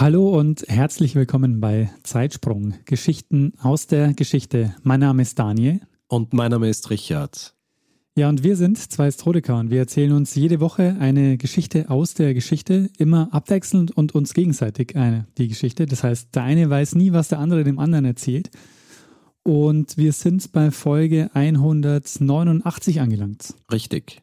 Hallo und herzlich willkommen bei Zeitsprung, Geschichten aus der Geschichte. Mein Name ist Daniel. Und mein Name ist Richard. Ja, und wir sind zwei Historiker und wir erzählen uns jede Woche eine Geschichte aus der Geschichte, immer abwechselnd und uns gegenseitig eine, die Geschichte. Das heißt, der eine weiß nie, was der andere dem anderen erzählt. Und wir sind bei Folge 189 angelangt. Richtig.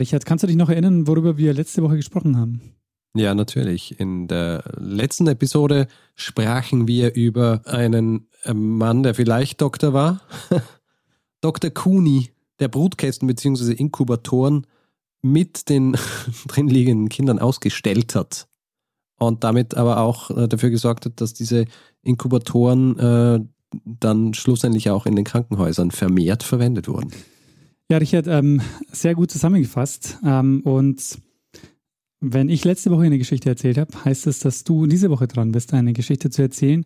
Richard, kannst du dich noch erinnern, worüber wir letzte Woche gesprochen haben? Ja, natürlich. In der letzten Episode sprachen wir über einen äh, Mann, der vielleicht Doktor war. Dr. Cooney, der Brutkästen bzw. Inkubatoren mit den drin liegenden Kindern ausgestellt hat. Und damit aber auch äh, dafür gesorgt hat, dass diese Inkubatoren äh, dann schlussendlich auch in den Krankenhäusern vermehrt verwendet wurden. Ja, Richard, ähm, sehr gut zusammengefasst. Ähm, und wenn ich letzte Woche eine Geschichte erzählt habe, heißt es, dass du diese Woche dran bist, eine Geschichte zu erzählen.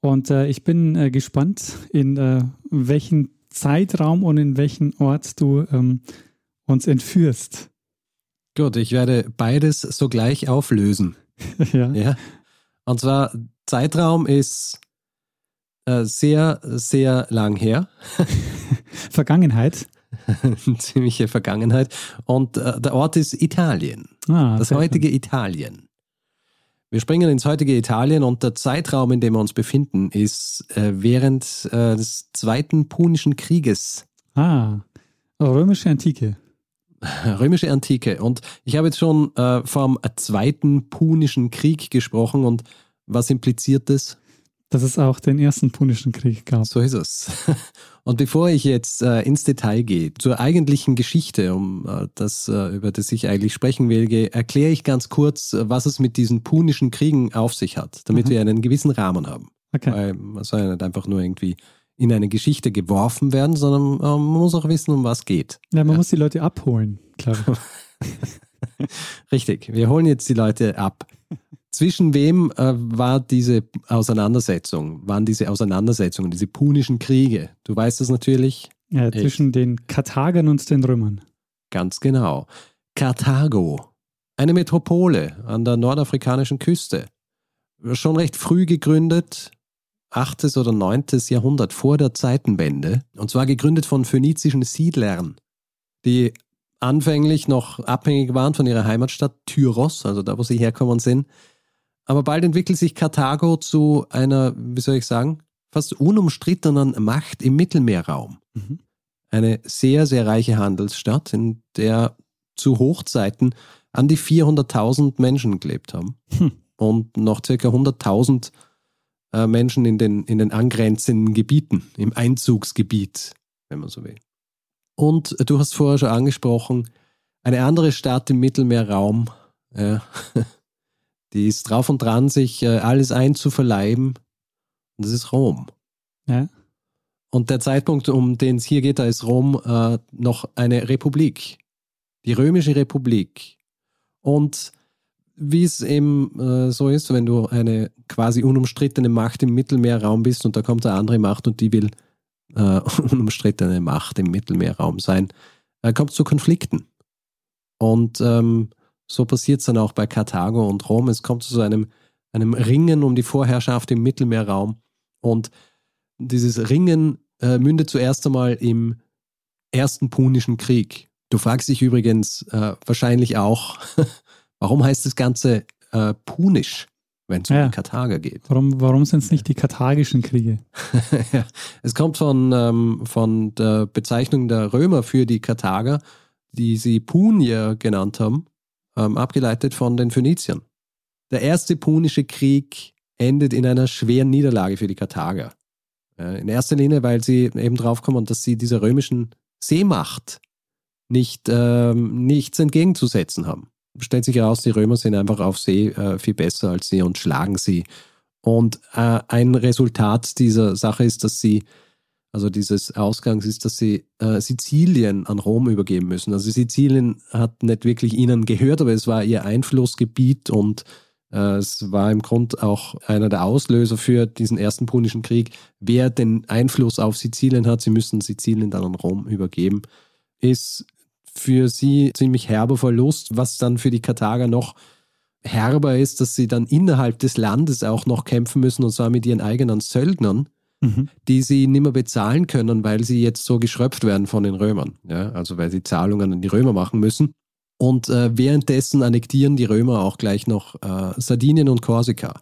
Und äh, ich bin äh, gespannt, in äh, welchen Zeitraum und in welchen Ort du ähm, uns entführst. Gut, ich werde beides sogleich auflösen. ja. ja. Und zwar, Zeitraum ist äh, sehr, sehr lang her. Vergangenheit. ziemliche Vergangenheit. Und äh, der Ort ist Italien. Ah, das heutige schön. Italien. Wir springen ins heutige Italien und der Zeitraum, in dem wir uns befinden, ist äh, während äh, des Zweiten Punischen Krieges. Ah, römische Antike. Römische Antike. Und ich habe jetzt schon äh, vom Zweiten Punischen Krieg gesprochen und was impliziert das? Dass es auch den ersten Punischen Krieg gab. So ist es. Und bevor ich jetzt äh, ins Detail gehe, zur eigentlichen Geschichte, um äh, das, äh, über das ich eigentlich sprechen will, erkläre ich ganz kurz, was es mit diesen punischen Kriegen auf sich hat, damit Mhm. wir einen gewissen Rahmen haben. Okay. Weil man soll ja nicht einfach nur irgendwie in eine Geschichte geworfen werden, sondern äh, man muss auch wissen, um was geht. Ja, man muss die Leute abholen, ich. Richtig, wir holen jetzt die Leute ab. Zwischen wem äh, war diese Auseinandersetzung, waren diese Auseinandersetzungen, diese punischen Kriege? Du weißt es natürlich, Ja, zwischen den Karthagern und den Römern. Ganz genau. Karthago, eine Metropole an der nordafrikanischen Küste. Schon recht früh gegründet, 8. oder 9. Jahrhundert vor der Zeitenwende. Und zwar gegründet von phönizischen Siedlern, die anfänglich noch abhängig waren von ihrer Heimatstadt Tyros, also da, wo sie herkommen sind. Aber bald entwickelt sich Karthago zu einer, wie soll ich sagen, fast unumstrittenen Macht im Mittelmeerraum Mhm. eine sehr, sehr reiche Handelsstadt, in der zu Hochzeiten an die 400.000 Menschen gelebt haben Hm. und noch circa 100.000 äh, Menschen in den, in den angrenzenden Gebieten, im Einzugsgebiet, wenn man so will. Und du hast vorher schon angesprochen, eine andere Stadt im Mittelmeerraum, äh, die ist drauf und dran, sich äh, alles einzuverleiben, und das ist Rom. Ja. Und der Zeitpunkt, um den es hier geht, da ist Rom äh, noch eine Republik. Die Römische Republik. Und wie es eben äh, so ist, wenn du eine quasi unumstrittene Macht im Mittelmeerraum bist und da kommt eine andere Macht und die will äh, unumstrittene Macht im Mittelmeerraum sein, äh, kommt es zu Konflikten. Und ähm, so passiert es dann auch bei Karthago und Rom. Es kommt zu so einem, einem Ringen um die Vorherrschaft im Mittelmeerraum. Und dieses Ringen äh, mündet zuerst einmal im Ersten Punischen Krieg. Du fragst dich übrigens äh, wahrscheinlich auch, warum heißt das Ganze äh, Punisch, wenn es um Ja. die Karthager geht? Warum, warum sind es nicht die karthagischen Kriege? Ja, es kommt von, ähm, von der Bezeichnung der Römer für die Karthager, die sie Punier genannt haben, ähm, abgeleitet von den Phöniziern. Der erste Punische Krieg endet in einer schweren Niederlage für die Karthager. Äh, in erster Linie, weil sie eben draufkommen, dass sie dieser römischen Seemacht nicht, ähm, nichts entgegenzusetzen haben. stellt sich heraus, die Römer sind einfach auf See äh, viel besser als sie und schlagen sie. Und äh, ein Resultat dieser Sache ist, dass sie, also dieses Ausgangs ist, dass sie äh, Sizilien an Rom übergeben müssen. Also Sizilien hat nicht wirklich ihnen gehört, aber es war ihr Einflussgebiet und äh, es war im Grunde auch einer der Auslöser für diesen ersten Punischen Krieg. Wer den Einfluss auf Sizilien hat, sie müssen Sizilien dann an Rom übergeben, ist für sie ziemlich herber Verlust, was dann für die Karthager noch herber ist, dass sie dann innerhalb des Landes auch noch kämpfen müssen und zwar mit ihren eigenen Söldnern, mhm. die sie nicht mehr bezahlen können, weil sie jetzt so geschröpft werden von den Römern. Ja, also weil sie Zahlungen an die Römer machen müssen. Und äh, währenddessen annektieren die Römer auch gleich noch äh, Sardinien und Korsika,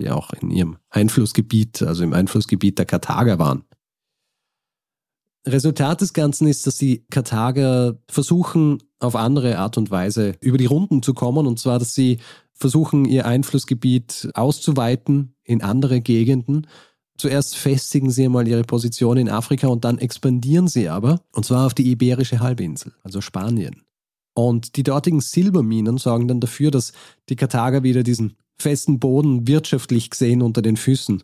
die auch in ihrem Einflussgebiet, also im Einflussgebiet der Karthager waren. Resultat des Ganzen ist, dass die Karthager versuchen, auf andere Art und Weise über die Runden zu kommen, und zwar, dass sie versuchen, ihr Einflussgebiet auszuweiten in andere Gegenden. Zuerst festigen sie einmal ihre Position in Afrika und dann expandieren sie aber, und zwar auf die Iberische Halbinsel, also Spanien. Und die dortigen Silberminen sorgen dann dafür, dass die Karthager wieder diesen festen Boden wirtschaftlich gesehen unter den Füßen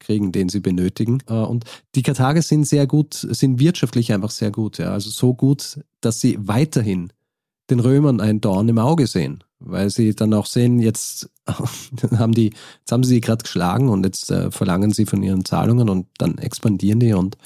kriegen, den sie benötigen. Äh, und die Karthager sind sehr gut, sind wirtschaftlich einfach sehr gut. Ja. Also so gut, dass sie weiterhin den Römern ein Dorn im Auge sehen. Weil sie dann auch sehen, jetzt haben die, jetzt haben sie gerade geschlagen und jetzt äh, verlangen sie von ihren Zahlungen und dann expandieren die und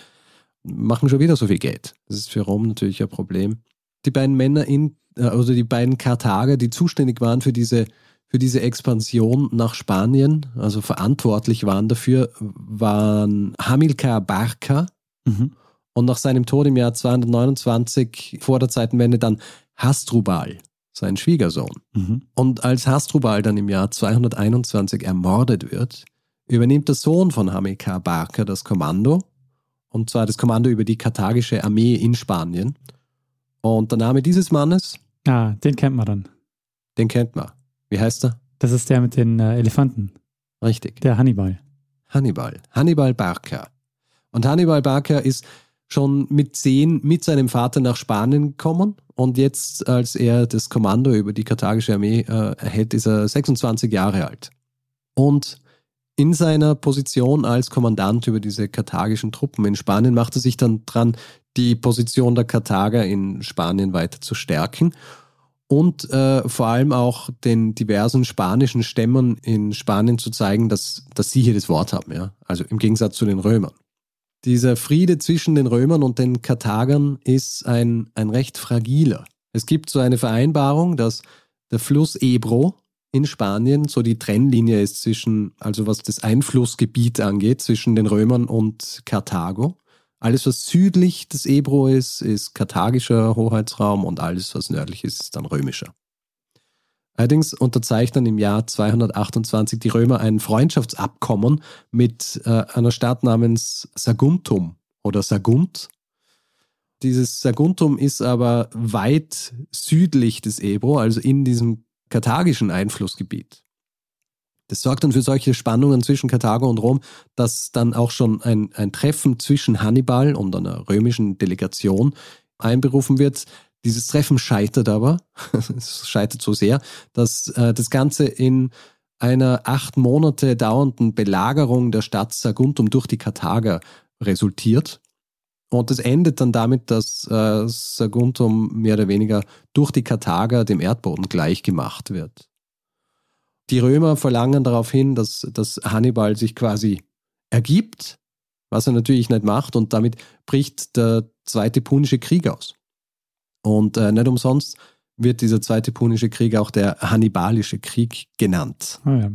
machen schon wieder so viel Geld. Das ist für Rom natürlich ein Problem die beiden Männer in, äh, also die beiden Karthager, die zuständig waren für diese, für diese Expansion nach Spanien, also verantwortlich waren dafür, waren Hamilcar Barca mhm. und nach seinem Tod im Jahr 229 vor der Zeitenwende dann Hasdrubal, sein Schwiegersohn. Mhm. Und als Hasdrubal dann im Jahr 221 ermordet wird, übernimmt der Sohn von Hamilcar Barca das Kommando, und zwar das Kommando über die karthagische Armee in Spanien. Und der Name dieses Mannes? Ah, den kennt man dann. Den kennt man. Wie heißt er? Das ist der mit den äh, Elefanten. Richtig. Der Hannibal. Hannibal. Hannibal Barca. Und Hannibal Barca ist schon mit zehn mit seinem Vater nach Spanien gekommen und jetzt, als er das Kommando über die karthagische Armee äh, erhält, ist er 26 Jahre alt. Und in seiner Position als Kommandant über diese karthagischen Truppen in Spanien macht er sich dann dran, die Position der Karthager in Spanien weiter zu stärken und äh, vor allem auch den diversen spanischen Stämmen in Spanien zu zeigen, dass, dass sie hier das Wort haben, ja. Also im Gegensatz zu den Römern. Dieser Friede zwischen den Römern und den Karthagern ist ein, ein recht fragiler. Es gibt so eine Vereinbarung, dass der Fluss Ebro in Spanien so die Trennlinie ist zwischen, also was das Einflussgebiet angeht, zwischen den Römern und Karthago. Alles, was südlich des Ebro ist, ist karthagischer Hoheitsraum und alles, was nördlich ist, ist dann römischer. Allerdings unterzeichnen im Jahr 228 die Römer ein Freundschaftsabkommen mit äh, einer Stadt namens Saguntum oder Sagunt. Dieses Saguntum ist aber weit südlich des Ebro, also in diesem karthagischen Einflussgebiet. Das sorgt dann für solche Spannungen zwischen Karthago und Rom, dass dann auch schon ein, ein Treffen zwischen Hannibal und einer römischen Delegation einberufen wird. Dieses Treffen scheitert aber, es scheitert so sehr, dass äh, das Ganze in einer acht Monate dauernden Belagerung der Stadt Saguntum durch die Karthager resultiert. Und das endet dann damit, dass äh, Saguntum mehr oder weniger durch die Karthager dem Erdboden gleichgemacht wird. Die Römer verlangen darauf hin, dass, dass Hannibal sich quasi ergibt, was er natürlich nicht macht, und damit bricht der Zweite Punische Krieg aus. Und äh, nicht umsonst wird dieser Zweite Punische Krieg auch der Hannibalische Krieg genannt. Oh ja.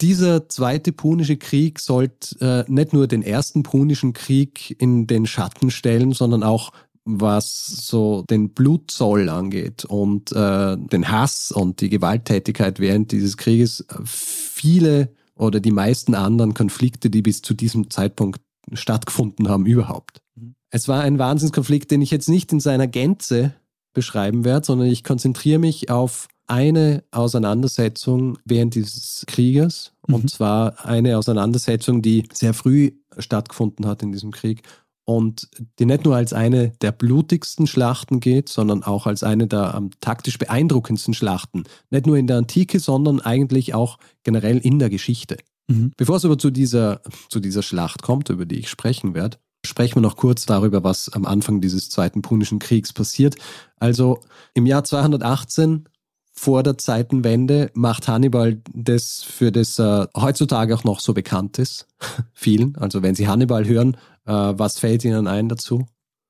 Dieser Zweite Punische Krieg sollte äh, nicht nur den Ersten Punischen Krieg in den Schatten stellen, sondern auch was so den Blutzoll angeht und äh, den Hass und die Gewalttätigkeit während dieses Krieges viele oder die meisten anderen Konflikte, die bis zu diesem Zeitpunkt stattgefunden haben, überhaupt. Mhm. Es war ein Wahnsinnskonflikt, den ich jetzt nicht in seiner Gänze beschreiben werde, sondern ich konzentriere mich auf eine Auseinandersetzung während dieses Krieges, mhm. und zwar eine Auseinandersetzung, die sehr früh stattgefunden hat in diesem Krieg und die nicht nur als eine der blutigsten Schlachten geht, sondern auch als eine der am taktisch beeindruckendsten Schlachten. Nicht nur in der Antike, sondern eigentlich auch generell in der Geschichte. Mhm. Bevor es aber zu dieser, zu dieser Schlacht kommt, über die ich sprechen werde, sprechen wir noch kurz darüber, was am Anfang dieses Zweiten Punischen Kriegs passiert. Also im Jahr 218 vor der Zeitenwende macht Hannibal das, für das er heutzutage auch noch so bekannt ist, vielen. Also wenn Sie Hannibal hören, äh, was fällt Ihnen ein dazu?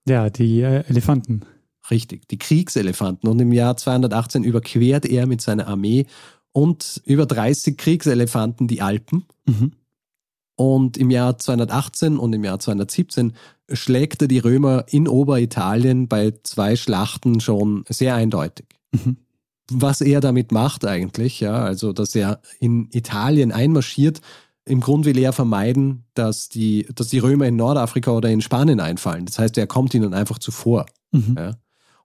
Ja, die äh, Elefanten. Richtig, die Kriegselefanten. Und im Jahr 218 überquert er mit seiner Armee und über 30 Kriegselefanten die Alpen. Mhm. Und im Jahr 218 und im Jahr 217 schlägt er die Römer in Oberitalien bei zwei Schlachten schon sehr eindeutig. Mhm was er damit macht eigentlich, ja, also dass er in Italien einmarschiert. Im Grund will er vermeiden, dass die, dass die Römer in Nordafrika oder in Spanien einfallen. Das heißt, er kommt ihnen einfach zuvor. Mhm. Ja.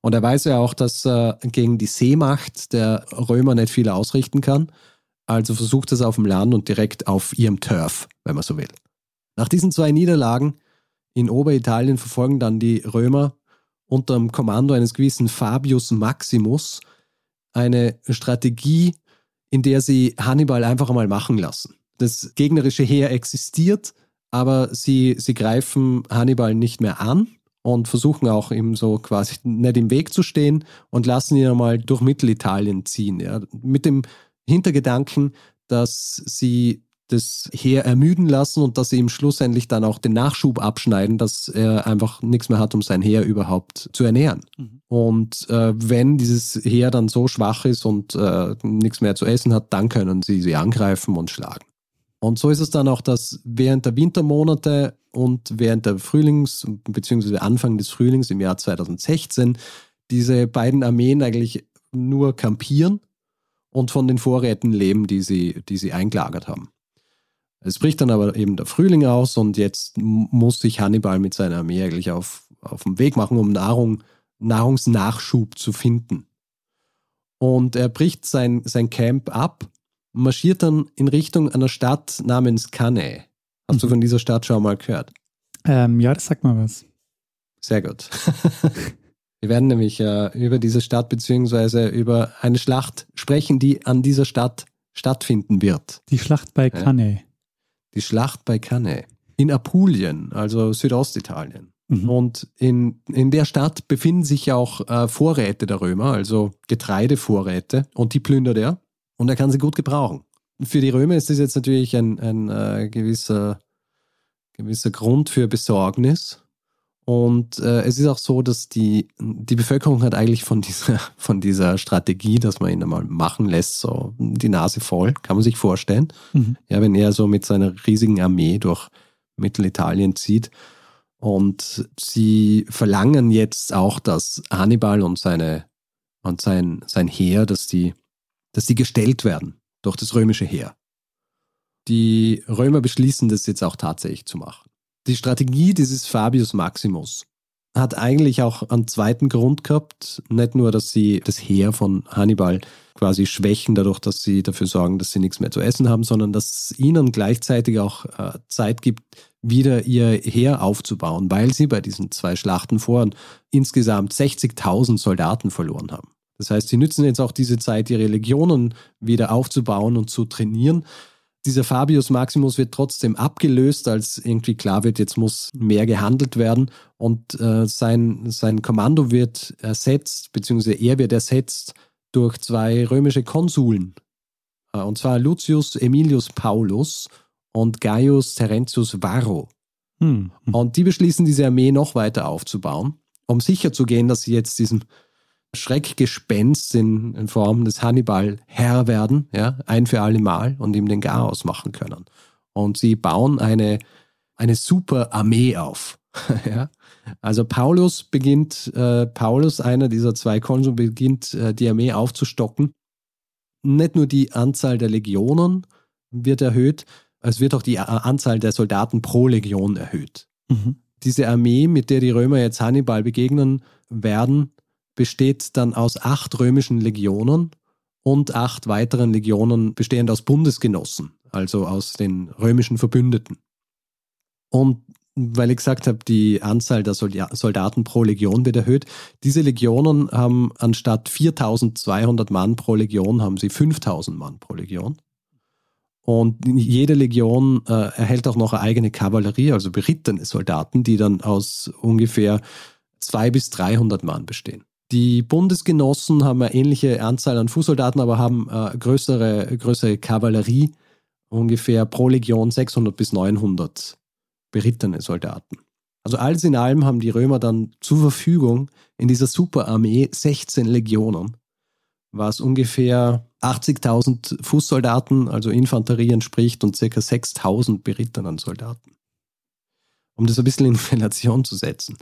Und er weiß ja auch, dass er gegen die Seemacht der Römer nicht viel ausrichten kann. Also versucht es auf dem Land und direkt auf ihrem Turf, wenn man so will. Nach diesen zwei Niederlagen in Oberitalien verfolgen dann die Römer unter dem Kommando eines gewissen Fabius Maximus eine Strategie, in der sie Hannibal einfach einmal machen lassen. Das gegnerische Heer existiert, aber sie, sie greifen Hannibal nicht mehr an und versuchen auch ihm so quasi nicht im Weg zu stehen und lassen ihn einmal durch Mittelitalien ziehen. Ja. Mit dem Hintergedanken, dass sie das Heer ermüden lassen und dass sie ihm schlussendlich dann auch den Nachschub abschneiden, dass er einfach nichts mehr hat, um sein Heer überhaupt zu ernähren. Mhm. Und äh, wenn dieses Heer dann so schwach ist und äh, nichts mehr zu essen hat, dann können sie sie angreifen und schlagen. Und so ist es dann auch, dass während der Wintermonate und während der Frühlings- bzw. Anfang des Frühlings im Jahr 2016 diese beiden Armeen eigentlich nur kampieren und von den Vorräten leben, die sie, die sie eingelagert haben. Es bricht dann aber eben der Frühling aus und jetzt muss sich Hannibal mit seiner Armee eigentlich auf, auf den Weg machen, um Nahrung, Nahrungsnachschub zu finden. Und er bricht sein, sein Camp ab und marschiert dann in Richtung einer Stadt namens Cannae. Hast mhm. du von dieser Stadt schon mal gehört? Ähm, ja, das sagt mal was. Sehr gut. Wir werden nämlich äh, über diese Stadt beziehungsweise über eine Schlacht sprechen, die an dieser Stadt stattfinden wird. Die Schlacht bei Cannae. Ja die Schlacht bei Cannae in Apulien, also Südostitalien. Mhm. Und in, in der Stadt befinden sich auch äh, Vorräte der Römer, also Getreidevorräte, und die plündert er und er kann sie gut gebrauchen. Für die Römer ist das jetzt natürlich ein, ein äh, gewisser, gewisser Grund für Besorgnis, und äh, es ist auch so, dass die, die Bevölkerung hat eigentlich von dieser, von dieser Strategie, dass man ihn einmal machen lässt, so die Nase voll, kann man sich vorstellen. Mhm. Ja, wenn er so mit seiner riesigen Armee durch Mittelitalien zieht. Und sie verlangen jetzt auch, dass Hannibal und seine und sein, sein Heer, dass die, dass die gestellt werden durch das römische Heer. Die Römer beschließen das jetzt auch tatsächlich zu machen. Die Strategie dieses Fabius Maximus hat eigentlich auch einen zweiten Grund gehabt. Nicht nur, dass sie das Heer von Hannibal quasi schwächen, dadurch, dass sie dafür sorgen, dass sie nichts mehr zu essen haben, sondern dass es ihnen gleichzeitig auch äh, Zeit gibt, wieder ihr Heer aufzubauen, weil sie bei diesen zwei Schlachten vor insgesamt 60.000 Soldaten verloren haben. Das heißt, sie nützen jetzt auch diese Zeit, ihre Legionen wieder aufzubauen und zu trainieren dieser Fabius Maximus wird trotzdem abgelöst, als irgendwie klar wird, jetzt muss mehr gehandelt werden und äh, sein, sein Kommando wird ersetzt, beziehungsweise er wird ersetzt durch zwei römische Konsuln. Äh, und zwar Lucius Emilius Paulus und Gaius Terentius Varro. Hm. Und die beschließen, diese Armee noch weiter aufzubauen, um sicherzugehen, dass sie jetzt diesem Schreckgespenst in, in Form des Hannibal Herr werden, ja, ein für alle Mal und ihm den Garaus machen können. Und sie bauen eine, eine super Armee auf. ja. Also Paulus beginnt, äh, Paulus, einer dieser zwei Konsuln, beginnt äh, die Armee aufzustocken. Nicht nur die Anzahl der Legionen wird erhöht, es wird auch die Anzahl der Soldaten pro Legion erhöht. Mhm. Diese Armee, mit der die Römer jetzt Hannibal begegnen werden, besteht dann aus acht römischen Legionen und acht weiteren Legionen bestehend aus Bundesgenossen, also aus den römischen Verbündeten. Und weil ich gesagt habe, die Anzahl der Soldaten pro Legion wird erhöht. Diese Legionen haben anstatt 4200 Mann pro Legion, haben sie 5000 Mann pro Legion. Und jede Legion äh, erhält auch noch eine eigene Kavallerie, also berittene Soldaten, die dann aus ungefähr 200 bis 300 Mann bestehen. Die Bundesgenossen haben eine ähnliche Anzahl an Fußsoldaten, aber haben äh, größere, größere Kavallerie, ungefähr pro Legion 600 bis 900 berittene Soldaten. Also alles in allem haben die Römer dann zur Verfügung in dieser Superarmee 16 Legionen, was ungefähr 80.000 Fußsoldaten, also Infanterie entspricht und ca. 6.000 berittenen Soldaten. Um das ein bisschen in Relation zu setzen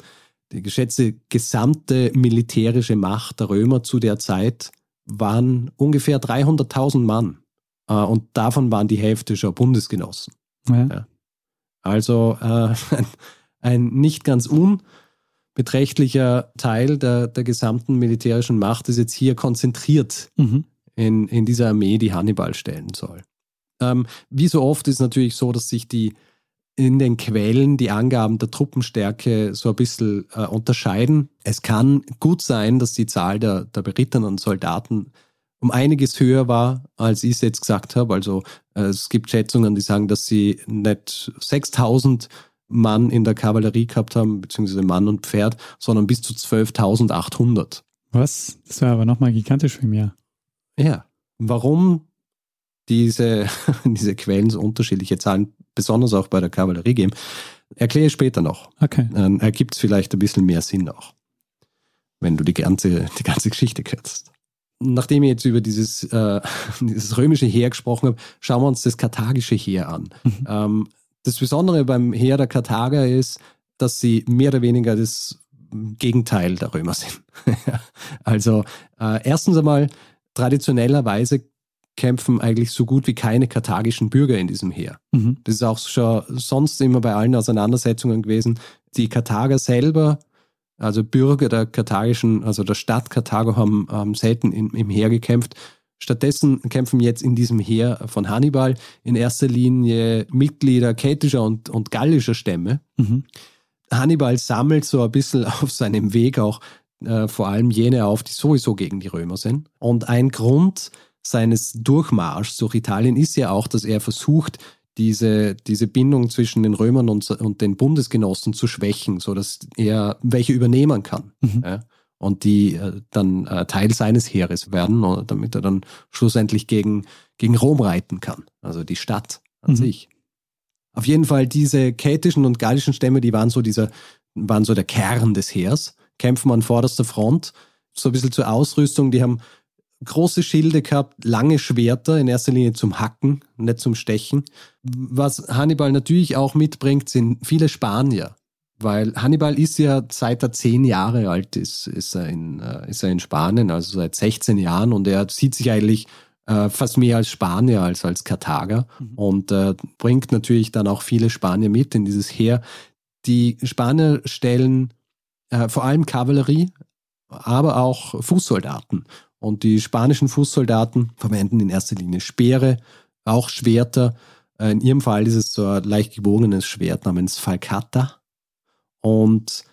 die geschätzte gesamte militärische Macht der Römer zu der Zeit waren ungefähr 300.000 Mann. Äh, und davon waren die Hälfte schon Bundesgenossen. Ja. Ja. Also äh, ein, nicht ganz unbeträchtlicher Teil der, der gesamten militärischen Macht ist jetzt hier konzentriert mhm. in, in dieser Armee, die Hannibal stellen soll. Ähm, wie so oft ist es natürlich so, dass sich die in den Quellen die Angaben der Truppenstärke so ein bisschen äh, unterscheiden. Es kann gut sein, dass die Zahl der, der berittenen Soldaten um einiges höher war, als ich es jetzt gesagt habe. Also äh, es gibt Schätzungen, die sagen, dass sie nicht 6000 Mann in der Kavallerie gehabt haben, beziehungsweise Mann und Pferd, sondern bis zu 12.800. Was? Das wäre aber nochmal gigantisch für mich. Ja. Warum diese, diese Quellen so unterschiedliche Zahlen besonders auch bei der Kavallerie geben. Erkläre ich später noch. Okay. Dann ergibt es vielleicht ein bisschen mehr Sinn auch, wenn du die ganze, die ganze Geschichte kürzt. Nachdem ich jetzt über dieses, äh, dieses römische Heer gesprochen habe, schauen wir uns das karthagische Heer an. Mhm. Ähm, das Besondere beim Heer der Karthager ist, dass sie mehr oder weniger das Gegenteil der Römer sind. also äh, erstens einmal, traditionellerweise kämpfen eigentlich so gut wie keine karthagischen Bürger in diesem Heer. Mhm. Das ist auch schon sonst immer bei allen Auseinandersetzungen gewesen. Die Karthager selber, also Bürger der karthagischen, also der Stadt Karthago, haben, haben selten im, im Heer gekämpft. Stattdessen kämpfen jetzt in diesem Heer von Hannibal in erster Linie Mitglieder keltischer und, und gallischer Stämme. Mhm. Hannibal sammelt so ein bisschen auf seinem Weg auch äh, vor allem jene auf, die sowieso gegen die Römer sind. Und ein Grund, seines Durchmarschs durch Italien ist ja auch, dass er versucht, diese, diese Bindung zwischen den Römern und, und den Bundesgenossen zu schwächen, sodass er welche übernehmen kann. Mhm. Ja, und die äh, dann äh, Teil seines Heeres werden, damit er dann schlussendlich gegen, gegen Rom reiten kann, also die Stadt an mhm. sich. Auf jeden Fall diese keltischen und gallischen Stämme, die waren so dieser, waren so der Kern des Heers, kämpfen an vorderster Front, so ein bisschen zur Ausrüstung, die haben große Schilde gehabt, lange Schwerter, in erster Linie zum Hacken, nicht zum Stechen. Was Hannibal natürlich auch mitbringt, sind viele Spanier. Weil Hannibal ist ja seit er zehn Jahre alt ist, ist er in, äh, ist er in Spanien, also seit 16 Jahren und er sieht sich eigentlich äh, fast mehr als Spanier als als Karthager mhm. und äh, bringt natürlich dann auch viele Spanier mit in dieses Heer. Die Spanier stellen äh, vor allem Kavallerie, aber auch Fußsoldaten. Und die spanischen Fußsoldaten verwenden in erster Linie Speere, auch Schwerter. Äh, in ihrem Fall ist es so ein leicht gewogenes Schwert namens Falcata. Und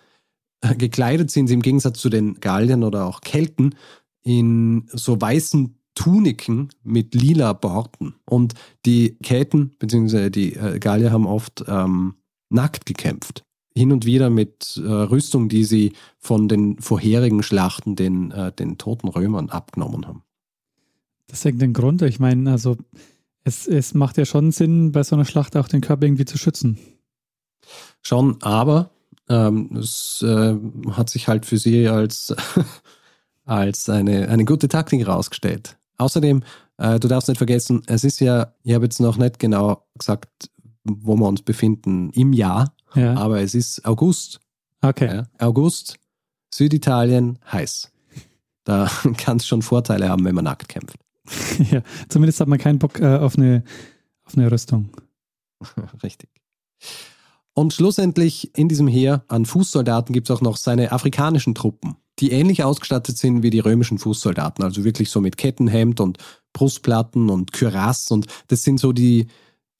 äh, gekleidet sind sie im Gegensatz zu den Galliern oder auch Kelten in so weißen Tuniken mit lila Borten. Und die Kelten bzw. die äh, Gallier haben oft ähm, nackt gekämpft hin und wieder mit äh, Rüstung, die sie von den vorherigen Schlachten den, äh, den toten Römern abgenommen haben. Das hängt den Grund. Ich meine, also es, es macht ja schon Sinn, bei so einer Schlacht auch den Körper irgendwie zu schützen. Schon, aber ähm, es äh, hat sich halt für sie als, als eine, eine gute Taktik herausgestellt. Außerdem, äh, du darfst nicht vergessen, es ist ja, ich habe jetzt noch nicht genau gesagt, wo wir uns befinden im Jahr, ja. aber es ist August. Okay. Ja, August, Süditalien, heiß. Da kann es schon Vorteile haben, wenn man nackt kämpft. ja, zumindest hat man keinen Bock äh, auf, eine, auf eine Rüstung. Richtig. Und schlussendlich in diesem Heer an Fußsoldaten gibt es auch noch seine afrikanischen Truppen, die ähnlich ausgestattet sind wie die römischen Fußsoldaten, also wirklich so mit Kettenhemd und Brustplatten und Kürass und das sind so die,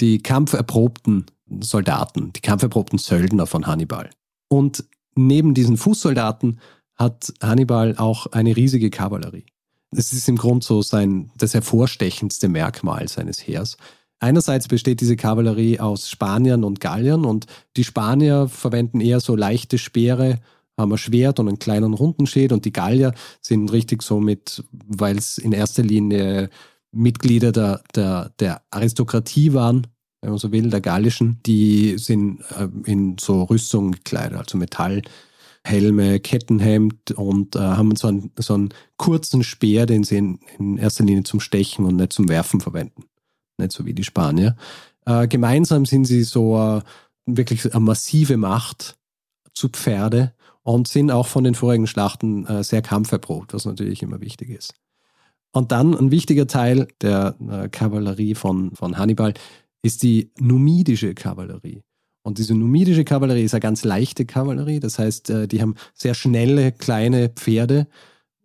die kampferprobten Soldaten, die kampferprobten Söldner von Hannibal. Und neben diesen Fußsoldaten hat Hannibal auch eine riesige Kavallerie. Es ist im Grunde so sein, das hervorstechendste Merkmal seines Heers. Einerseits besteht diese Kavallerie aus Spaniern und Galliern und die Spanier verwenden eher so leichte Speere, haben ein Schwert und einen kleinen Rundenschild und die Gallier sind richtig so mit, weil es in erster Linie Mitglieder der, der, der Aristokratie waren, wenn man so will, der gallischen, die sind äh, in so Rüstung gekleidet, also Metallhelme, Kettenhemd und äh, haben so einen, so einen kurzen Speer, den sie in, in, erster Linie zum Stechen und nicht zum Werfen verwenden. Nicht so wie die Spanier. Äh, gemeinsam sind sie so äh, wirklich eine massive Macht zu Pferde und sind auch von den vorigen Schlachten äh, sehr kampferprobt, was natürlich immer wichtig ist. Und dann ein wichtiger Teil der äh, Kavallerie von, von Hannibal ist die numidische Kavallerie. Und diese numidische Kavallerie ist eine ganz leichte Kavallerie, das heißt, äh, die haben sehr schnelle, kleine Pferde,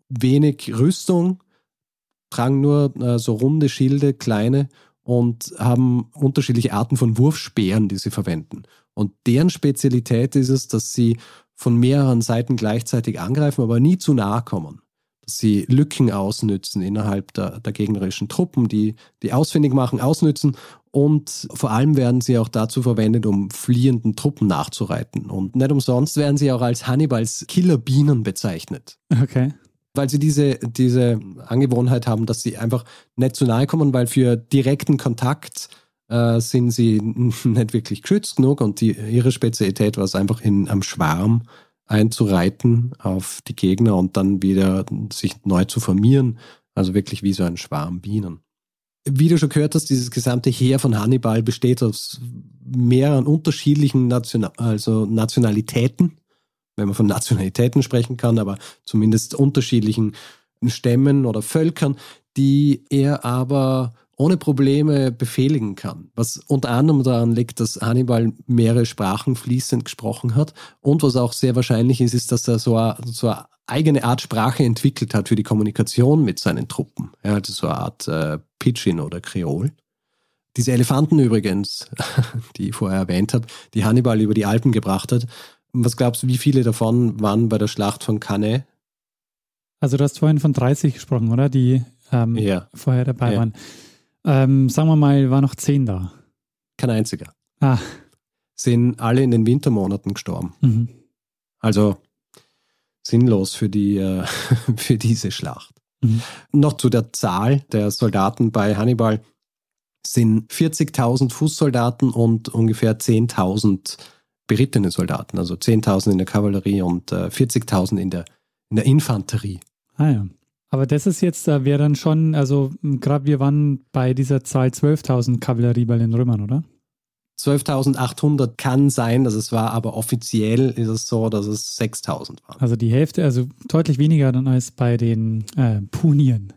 wenig Rüstung, tragen nur äh, so runde Schilde, kleine und haben unterschiedliche Arten von Wurfspeeren, die sie verwenden. Und deren Spezialität ist es, dass sie von mehreren Seiten gleichzeitig angreifen, aber nie zu nahe kommen dass sie Lücken ausnützen innerhalb der, der gegnerischen Truppen, die, die ausfindig machen, ausnützen und vor allem werden sie auch dazu verwendet, um fliehenden Truppen nachzureiten. Und nicht umsonst werden sie auch als Hannibals Killerbienen bezeichnet. Okay. Weil sie diese, diese Angewohnheit haben, dass sie einfach nicht zu nahe kommen, weil für direkten Kontakt äh, sind sie nicht wirklich geschützt genug und die, ihre Spezialität war es einfach in, am Schwarm einzureiten auf die Gegner und dann wieder sich neu zu formieren. Also wirklich wie so ein Schwarm Bienen. Wie du schon gehört hast, dieses gesamte Heer von Hannibal besteht aus mehreren unterschiedlichen Nation also Nationalitäten, wenn man von Nationalitäten sprechen kann, aber zumindest unterschiedlichen Stämmen oder Völkern, die er aber ohne Probleme befehligen kann. Was unter anderem daran liegt, dass Hannibal mehrere Sprachen fließend gesprochen hat und was auch sehr wahrscheinlich ist, ist, dass er so eine, so eine eigene Art Sprache entwickelt hat für die Kommunikation mit seinen Truppen. Er hatte so eine Art äh, Pidgin oder Kreol. Diese Elefanten übrigens, die ich vorher erwähnt habe, die Hannibal über die Alpen gebracht hat, was glaubst du, wie viele davon waren bei der Schlacht von Cannae? Also du hast vorhin von 30 gesprochen, oder? Die ähm, ja. vorher dabei ja. waren. Ähm, sagen wir mal, war noch zehn da. Kein einziger. Ah. Sind alle in den Wintermonaten gestorben. Mhm. Also sinnlos für, die, äh, für diese Schlacht. Mhm. Noch zu der Zahl der Soldaten bei Hannibal sind 40.000 Fußsoldaten und ungefähr 10.000 berittene Soldaten, also 10.000 in der Kavallerie und äh, 40.000 in der, in der Infanterie. Ah ja. Aber das ist jetzt, da wäre dann schon, also gerade wir waren bei dieser Zahl 12.000 Kavallerie bei den Römern, oder? 12.800 kann sein, dass es war, aber offiziell ist es so, dass es 6.000 waren. Also die Hälfte, also deutlich weniger dann als bei den äh, Punien.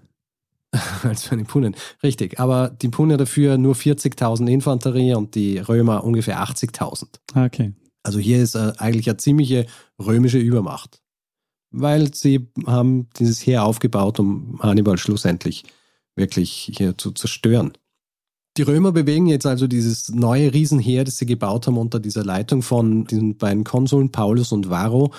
als bei den Punien, richtig. Aber die Punier dafür nur 40.000 Infanterie und die Römer ungefähr 80.000. Okay. Also hier ist äh, eigentlich eine ziemliche römische Übermacht weil sie haben dieses Heer aufgebaut, um Hannibal schlussendlich wirklich hier zu zerstören. Die Römer bewegen jetzt also dieses neue Riesenheer, das sie gebaut haben unter dieser Leitung von diesen beiden Konsuln Paulus und Varro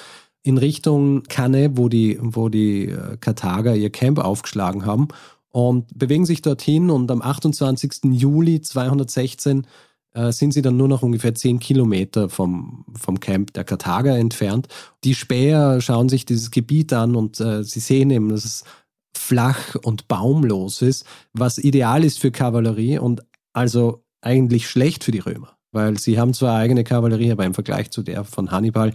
in Richtung Cannae, wo die, wo die äh, Karthager ihr Camp aufgeschlagen haben und bewegen sich dorthin und am 28. Juli 216 äh, sind sie dann nur noch ungefähr zehn Kilometer vom, vom Camp der Karthager entfernt. Die Späher schauen sich dieses Gebiet an und äh, sie sehen eben, dass es flach und baumlos ist, was ideal ist für Kavallerie und also eigentlich schlecht für die Römer, weil sie haben zwar eigene Kavallerie, aber im Vergleich zu der von Hannibal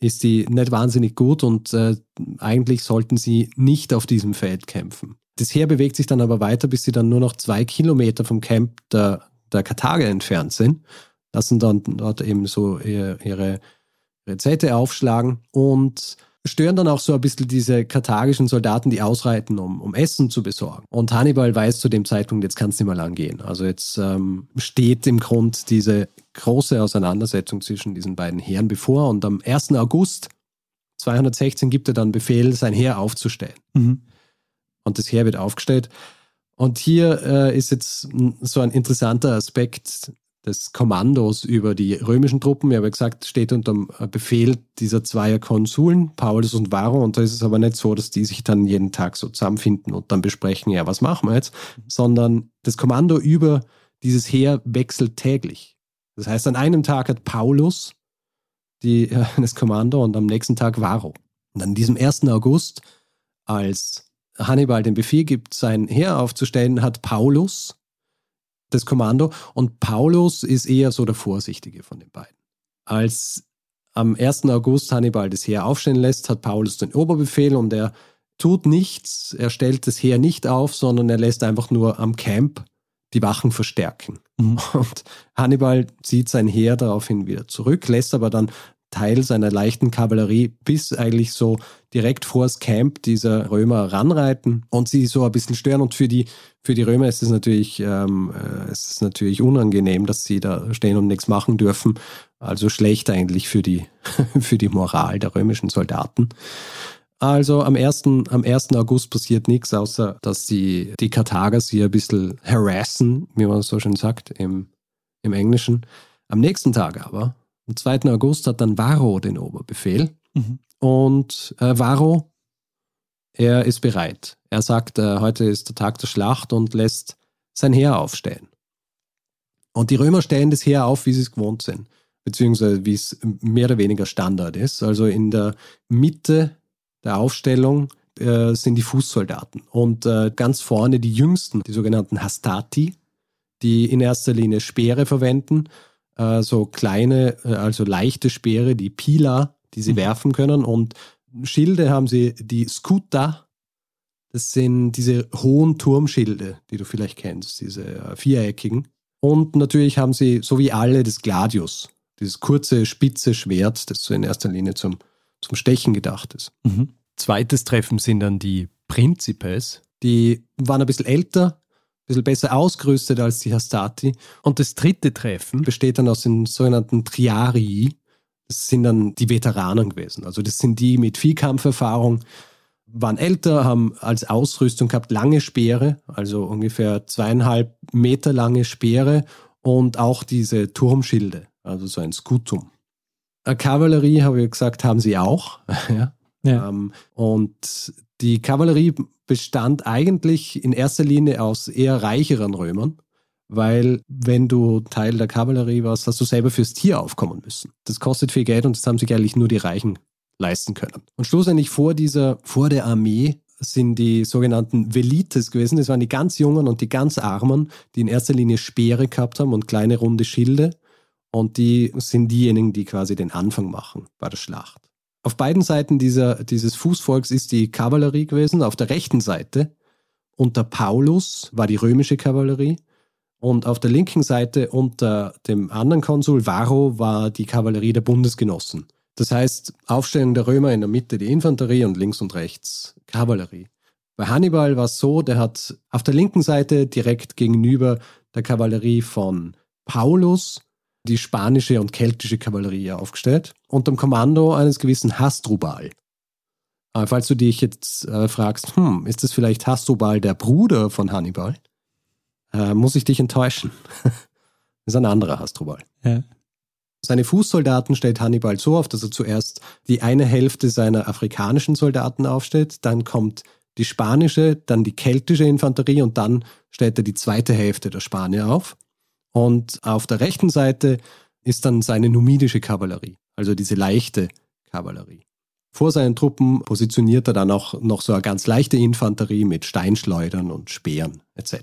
ist die nicht wahnsinnig gut und äh, eigentlich sollten sie nicht auf diesem Feld kämpfen. Das Heer bewegt sich dann aber weiter, bis sie dann nur noch zwei Kilometer vom Camp der der Karthager entfernt sind, lassen dann dort eben so ihre, ihre Zelte aufschlagen und stören dann auch so ein bisschen diese karthagischen Soldaten, die ausreiten, um, um Essen zu besorgen. Und Hannibal weiß zu dem Zeitpunkt, jetzt kann es nicht mehr lang gehen. Also jetzt ähm, steht im Grund diese große Auseinandersetzung zwischen diesen beiden Heeren bevor. Und am 1. August 216 gibt er dann Befehl, sein Heer aufzustellen. Mhm. Und das Heer wird aufgestellt. Und hier äh, ist jetzt so ein interessanter Aspekt, des Kommandos über die römischen Truppen. Ich habe gesagt, steht unter dem Befehl dieser zweier Konsuln, Paulus und Varro. Und da ist es aber nicht so, dass die sich dann jeden Tag so zusammenfinden und dann besprechen, ja, was machen wir jetzt, sondern das Kommando über dieses Heer wechselt täglich. Das heißt, an einem Tag hat Paulus die, äh, das Kommando und am nächsten Tag Varro. Und an diesem 1. August, als Hannibal den Befehl gibt, sein Heer aufzustellen, hat Paulus das Kommando. Und Paulus ist eher so der Vorsichtige von den beiden. Als am 1. August Hannibal das Heer aufstellen lässt, hat Paulus den Oberbefehl und er tut nichts, er stellt das Heer nicht auf, sondern er lässt einfach nur am Camp die Wachen verstärken. Mhm. Und Hannibal zieht sein Heer daraufhin wieder zurück, lässt aber dann Teil seiner leichten Kavallerie bis eigentlich so direkt vors Camp dieser Römer ranreiten und sie so ein bisschen stören. Und für die, für die Römer ist es natürlich, ähm, äh, es natürlich unangenehm, dass sie da stehen und nichts machen dürfen. Also schlecht eigentlich für die, für die Moral der römischen Soldaten. Also am 1. Am 1. August passiert nichts, außer dass die, die Karthager sie ein bisschen harassen, wie man so schön sagt im, im Englischen. Am nächsten Tag aber, am 2. August hat dann Varro den Oberbefehl. Mhm. Und äh, Varro, er ist bereit. Er sagt, äh, heute ist der Tag der Schlacht und lässt sein Heer aufstellen. Und die Römer stellen das Heer auf, wie sie es gewohnt sind, beziehungsweise wie es mehr oder weniger Standard ist. Also in der Mitte der Aufstellung äh, sind die Fußsoldaten und äh, ganz vorne die jüngsten, die sogenannten Hastati, die in erster Linie Speere verwenden äh, so kleine, äh, also leichte Speere, die Pila, die sie mhm. werfen können. Und Schilde haben sie die Skuta. Das sind diese hohen Turmschilde, die du vielleicht kennst, diese äh, viereckigen. Und natürlich haben sie, so wie alle, das Gladius, dieses kurze, spitze Schwert, das so in erster Linie zum, zum Stechen gedacht ist. Mhm. Zweites Treffen sind dann die Principes. Die waren ein bisschen älter, bisschen besser ausgerüstet als die Hastati. Und das dritte Treffen besteht dann aus den sogenannten Triarii. Das sind dann die Veteranen gewesen. Also das sind die mit Vielkampferfahrung, waren älter, haben als Ausrüstung gehabt lange Speere, also ungefähr zweieinhalb Meter lange Speere und auch diese Turmschilde, also so ein Skutum. Eine Kavallerie, habe ich gesagt, haben sie auch. ja. Ja. Ähm, und die Kavallerie bestand eigentlich in erster Linie aus eher reicheren Römern, weil wenn du Teil der Kavallerie warst, hast du selber fürs Tier aufkommen müssen. Das kostet viel Geld und das haben sich eigentlich nur die Reichen leisten können. Und schlussendlich vor dieser, vor der Armee sind die sogenannten Velites gewesen. Das waren die ganz Jungen und die ganz Armen, die in erster Linie Speere gehabt haben und kleine runde Schilde. Und die sind diejenigen, die quasi den Anfang machen bei der Schlacht. Auf beiden Seiten dieser, dieses Fußvolks ist die Kavallerie gewesen. Auf der rechten Seite unter Paulus war die römische Kavallerie. Und auf der linken Seite unter dem anderen Konsul Varro war die Kavallerie der Bundesgenossen. Das heißt, Aufstellen der Römer in der Mitte die Infanterie und links und rechts Kavallerie. Bei Hannibal war es so, der hat auf der linken Seite direkt gegenüber der Kavallerie von Paulus die spanische und keltische Kavallerie aufgestellt, unter dem Kommando eines gewissen Hasdrubal. Aber falls du dich jetzt äh, fragst, hm, ist das vielleicht Hasdrubal der Bruder von Hannibal? Äh, muss ich dich enttäuschen. das ist ein anderer Hasdrubal. Ja. Seine Fußsoldaten stellt Hannibal so auf, dass er zuerst die eine Hälfte seiner afrikanischen Soldaten aufstellt, dann kommt die spanische, dann die keltische Infanterie und dann stellt er die zweite Hälfte der Spanier auf. Und auf der rechten Seite ist dann seine numidische Kavallerie, also diese leichte Kavallerie. Vor seinen Truppen positioniert er dann auch noch so eine ganz leichte Infanterie mit Steinschleudern und Speeren etc.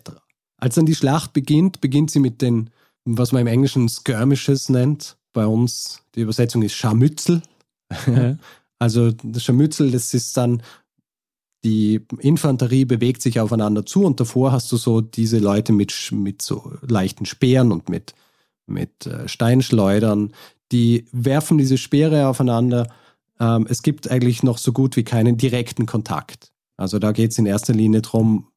Als dann die Schlacht beginnt, beginnt sie mit den, was man im Englischen Skirmishes nennt. Bei uns die Übersetzung ist Scharmützel. Ja. Also das Scharmützel, das ist dann die Infanterie bewegt sich aufeinander zu und davor hast du so diese Leute mit, mit so leichten Speeren und mit, mit äh, Steinschleudern, die werfen diese Speere aufeinander. Ähm, es gibt eigentlich noch so gut wie keinen direkten Kontakt. Also da geht es in erster Linie darum,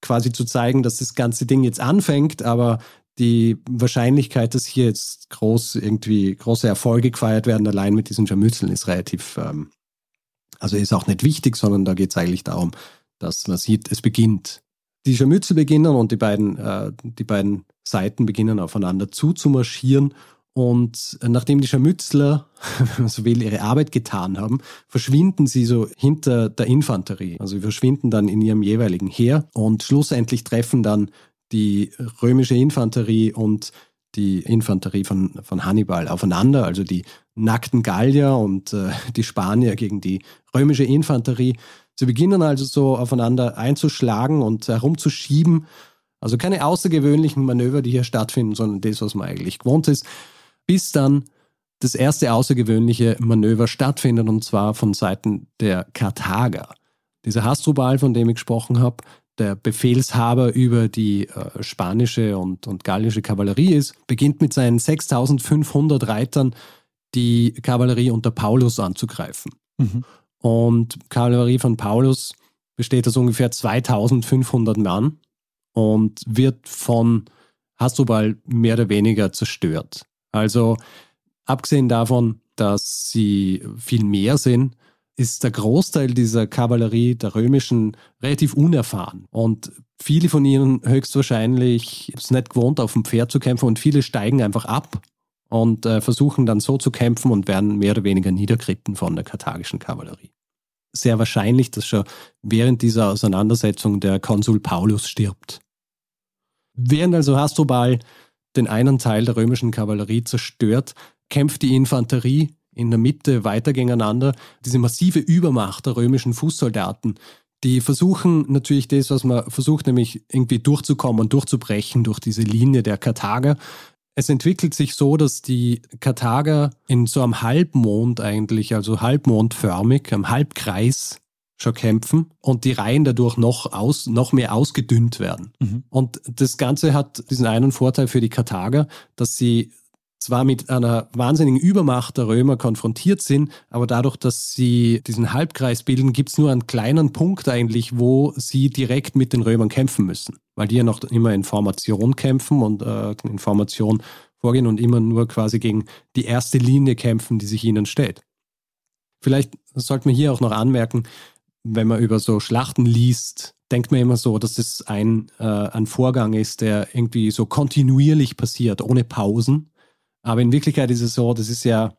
quasi zu zeigen, dass das ganze Ding jetzt anfängt, aber die Wahrscheinlichkeit, dass hier jetzt groß irgendwie große Erfolge gefeiert werden, allein mit diesen Scharmützeln, ist relativ ähm, also ist auch nicht wichtig, sondern da geht es eigentlich darum, dass man sieht, es beginnt die Scharmützel beginnen und die beiden, äh, die beiden Seiten beginnen aufeinander zuzumarschieren. Und nachdem die Scharmützler, wenn man so will, ihre Arbeit getan haben, verschwinden sie so hinter der Infanterie. Also sie verschwinden dann in ihrem jeweiligen Heer und schlussendlich treffen dann die römische Infanterie und die Infanterie von, von Hannibal aufeinander, also die nackten Gallier und äh, die Spanier gegen die römische Infanterie. Sie beginnen also so aufeinander einzuschlagen und herumzuschieben. Also keine außergewöhnlichen Manöver, die hier stattfinden, sondern das, was man eigentlich gewohnt ist. Bis dann das erste außergewöhnliche Manöver stattfindet, und zwar von Seiten der Karthager. Dieser Hasdrubal, von dem ich gesprochen habe, der Befehlshaber über die äh, spanische und, und gallische Kavallerie ist, beginnt mit seinen 6500 Reitern die Kavallerie unter Paulus anzugreifen. Mhm. Und Kavallerie von Paulus besteht aus ungefähr 2500 Mann und wird von Hasdrubal mehr oder weniger zerstört. Also abgesehen davon, dass sie viel mehr sind, ist der Großteil dieser Kavallerie der römischen relativ unerfahren. Und viele von ihnen höchstwahrscheinlich ist nicht gewohnt, auf dem Pferd zu kämpfen und viele steigen einfach ab und äh, versuchen dann so zu kämpfen und werden mehr oder weniger niedergeritten von der karthagischen Kavallerie. Sehr wahrscheinlich, dass schon während dieser Auseinandersetzung der Konsul Paulus stirbt. Während also Hasdrubal den einen Teil der römischen Kavallerie zerstört, kämpft die Infanterie in der Mitte weiter gegeneinander. Diese massive Übermacht der römischen Fußsoldaten, die versuchen natürlich das, was man versucht, nämlich irgendwie durchzukommen und durchzubrechen durch diese Linie der Karthager. Es entwickelt sich so, dass die Karthager in so einem Halbmond eigentlich, also halbmondförmig, am Halbkreis schon kämpfen und die Reihen dadurch noch, aus, noch mehr ausgedünnt werden. Mhm. Und das Ganze hat diesen einen Vorteil für die Karthager, dass sie zwar mit einer wahnsinnigen Übermacht der Römer konfrontiert sind, aber dadurch, dass sie diesen Halbkreis bilden, gibt es nur einen kleinen Punkt eigentlich, wo sie direkt mit den Römern kämpfen müssen, weil die ja noch immer in Formation kämpfen und äh, in Formation vorgehen und immer nur quasi gegen die erste Linie kämpfen, die sich ihnen stellt. Vielleicht sollte man hier auch noch anmerken, wenn man über so Schlachten liest, denkt man immer so, dass es ein, äh, ein Vorgang ist, der irgendwie so kontinuierlich passiert, ohne Pausen. Aber in Wirklichkeit ist es so, das ist ja,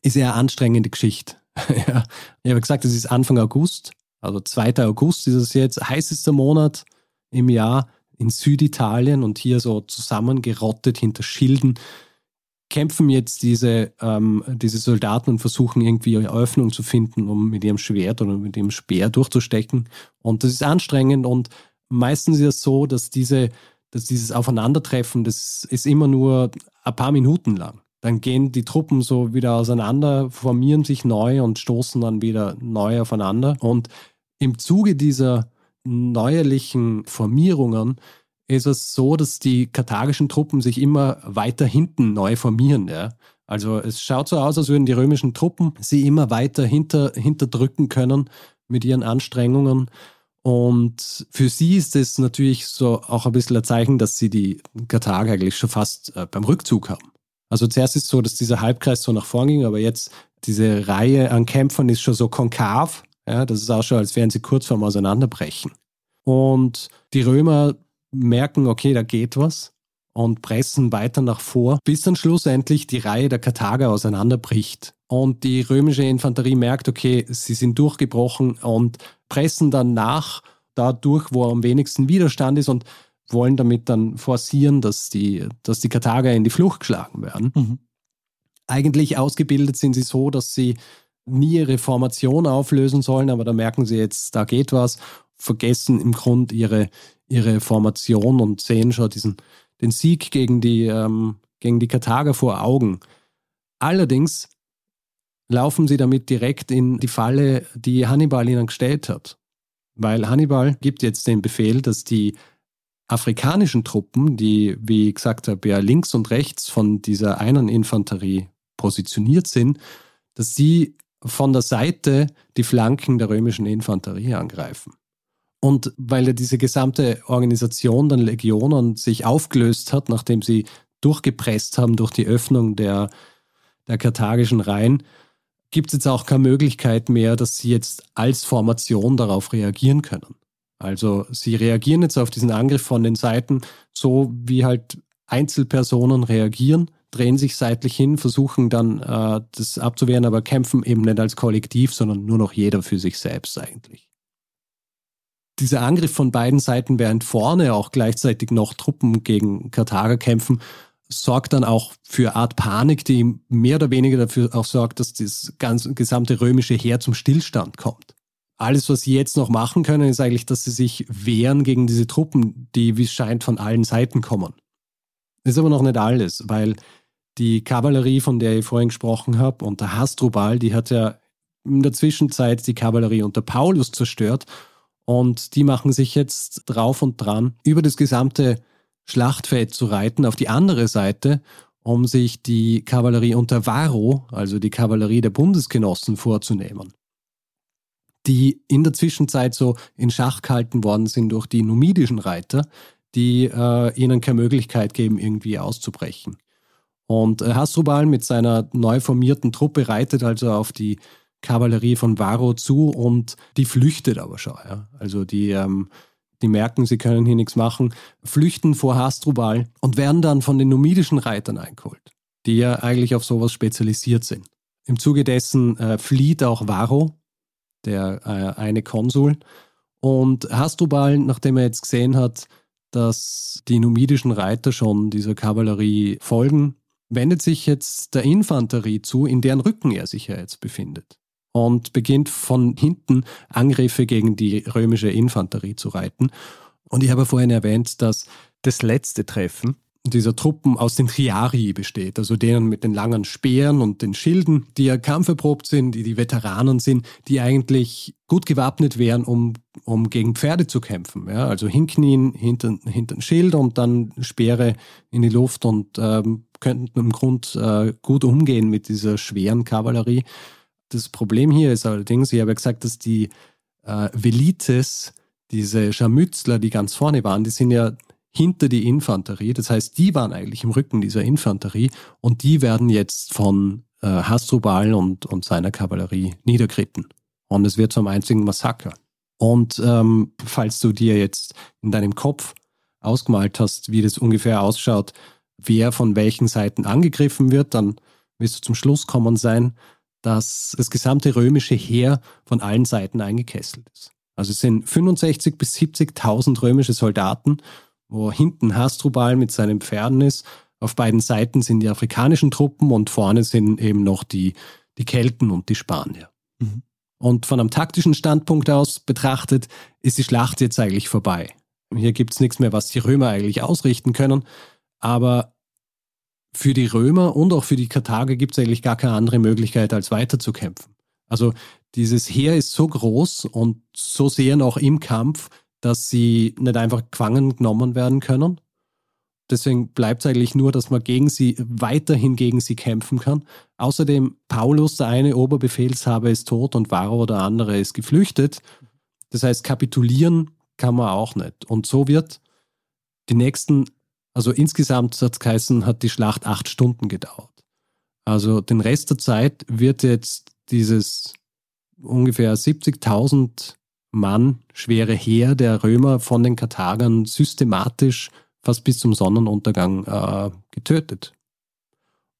ist ja eine anstrengende Geschichte. ja. Ich habe gesagt, es ist Anfang August, also 2. August ist es jetzt, heißester Monat im Jahr in Süditalien und hier so zusammengerottet hinter Schilden kämpfen jetzt diese, ähm, diese Soldaten und versuchen irgendwie eine Öffnung zu finden, um mit ihrem Schwert oder mit ihrem Speer durchzustecken. Und das ist anstrengend und meistens ist es so, dass diese dass dieses Aufeinandertreffen, das ist immer nur ein paar Minuten lang. Dann gehen die Truppen so wieder auseinander, formieren sich neu und stoßen dann wieder neu aufeinander. Und im Zuge dieser neuerlichen Formierungen ist es so, dass die karthagischen Truppen sich immer weiter hinten neu formieren. Ja? Also es schaut so aus, als würden die römischen Truppen sie immer weiter hinter, hinterdrücken können mit ihren Anstrengungen. Und für sie ist es natürlich so auch ein bisschen ein Zeichen, dass sie die Karthager eigentlich schon fast äh, beim Rückzug haben. Also zuerst ist es so, dass dieser Halbkreis so nach vorn ging, aber jetzt diese Reihe an Kämpfern ist schon so konkav. Ja, das ist auch schon, als wären sie kurz vorm Auseinanderbrechen. Und die Römer merken, okay, da geht was und pressen weiter nach vor, bis dann schlussendlich die Reihe der Karthager auseinanderbricht. Und die römische Infanterie merkt, okay, sie sind durchgebrochen und pressen dann nach, dadurch, wo am wenigsten Widerstand ist und wollen damit dann forcieren, dass die, dass die Karthager in die Flucht geschlagen werden. Mhm. Eigentlich ausgebildet sind sie so, dass sie nie ihre Formation auflösen sollen, aber da merken sie jetzt, da geht was, vergessen im Grunde ihre, ihre Formation und sehen schon diesen, den Sieg gegen die, ähm, gegen die Karthager vor Augen. Allerdings laufen sie damit direkt in die Falle, die Hannibal ihnen gestellt hat. Weil Hannibal gibt jetzt den Befehl, dass die afrikanischen Truppen, die, wie ich gesagt habe, ja links und rechts von dieser einen Infanterie positioniert sind, dass sie von der Seite die Flanken der römischen Infanterie angreifen. Und weil ja diese gesamte Organisation der Legionen sich aufgelöst hat, nachdem sie durchgepresst haben durch die Öffnung der, der karthagischen Reihen, gibt es jetzt auch keine Möglichkeit mehr, dass sie jetzt als Formation darauf reagieren können. Also sie reagieren jetzt auf diesen Angriff von den Seiten so, wie halt Einzelpersonen reagieren, drehen sich seitlich hin, versuchen dann äh, das abzuwehren, aber kämpfen eben nicht als Kollektiv, sondern nur noch jeder für sich selbst eigentlich. Dieser Angriff von beiden Seiten, während vorne auch gleichzeitig noch Truppen gegen Karthager kämpfen, sorgt dann auch für Art Panik, die mehr oder weniger dafür auch sorgt, dass das ganze gesamte römische Heer zum Stillstand kommt. Alles, was sie jetzt noch machen können, ist eigentlich, dass sie sich wehren gegen diese Truppen, die, wie es scheint, von allen Seiten kommen. Ist aber noch nicht alles, weil die Kavallerie, von der ich vorhin gesprochen habe, unter Hasdrubal, die hat ja in der Zwischenzeit die Kavallerie unter Paulus zerstört und die machen sich jetzt drauf und dran, über das gesamte Schlachtfeld zu reiten auf die andere Seite, um sich die Kavallerie unter Varro, also die Kavallerie der Bundesgenossen, vorzunehmen. Die in der Zwischenzeit so in Schach gehalten worden sind durch die numidischen Reiter, die äh, ihnen keine Möglichkeit geben, irgendwie auszubrechen. Und äh, Hasdrubal mit seiner neu formierten Truppe reitet also auf die Kavallerie von Varro zu und die flüchtet aber schon. Ja. Also die, ähm, die merken, sie können hier nichts machen, flüchten vor Hasdrubal und werden dann von den numidischen Reitern eingeholt, die ja eigentlich auf sowas spezialisiert sind. Im Zuge dessen äh, flieht auch Varro, der äh, eine Konsul, und Hasdrubal, nachdem er jetzt gesehen hat, dass die numidischen Reiter schon dieser Kavallerie folgen, wendet sich jetzt der Infanterie zu, in deren Rücken er sich ja jetzt befindet. Und beginnt von hinten Angriffe gegen die römische Infanterie zu reiten. Und ich habe vorhin erwähnt, dass das letzte Treffen dieser Truppen aus den Triarii besteht, also denen mit den langen Speeren und den Schilden, die ja kampferprobt sind, die die Veteranen sind, die eigentlich gut gewappnet wären, um, um gegen Pferde zu kämpfen. Ja? Also hinknien hinter, hinter den Schild und dann Speere in die Luft und ähm, könnten im Grund äh, gut umgehen mit dieser schweren Kavallerie. Das Problem hier ist allerdings, ich habe ja gesagt, dass die äh, Velites, diese Scharmützler, die ganz vorne waren, die sind ja hinter die Infanterie. Das heißt, die waren eigentlich im Rücken dieser Infanterie und die werden jetzt von äh, Hasdrubal und, und seiner Kavallerie niedergeritten. Und es wird zum einzigen Massaker. Und ähm, falls du dir jetzt in deinem Kopf ausgemalt hast, wie das ungefähr ausschaut, wer von welchen Seiten angegriffen wird, dann wirst du zum Schluss kommen sein, dass das gesamte römische Heer von allen Seiten eingekesselt ist. Also es sind 65.000 bis 70.000 römische Soldaten wo hinten Hasdrubal mit seinen Pferden ist. Auf beiden Seiten sind die afrikanischen Truppen und vorne sind eben noch die, die Kelten und die Spanier. Mhm. Und von einem taktischen Standpunkt aus betrachtet ist die Schlacht jetzt eigentlich vorbei. Hier gibt es nichts mehr, was die Römer eigentlich ausrichten können. Aber für die Römer und auch für die Karthager gibt es eigentlich gar keine andere Möglichkeit, als weiterzukämpfen. Also dieses Heer ist so groß und so sehr noch im Kampf, dass sie nicht einfach gefangen genommen werden können. Deswegen bleibt es eigentlich nur, dass man gegen sie weiterhin gegen sie kämpfen kann. Außerdem, Paulus, der eine Oberbefehlshaber, ist tot und Varro, der andere, ist geflüchtet. Das heißt, kapitulieren kann man auch nicht. Und so wird die nächsten, also insgesamt hat es geheißen, hat die Schlacht acht Stunden gedauert. Also den Rest der Zeit wird jetzt dieses ungefähr 70.000 Mann schwere Heer der Römer von den Karthagern systematisch fast bis zum Sonnenuntergang äh, getötet.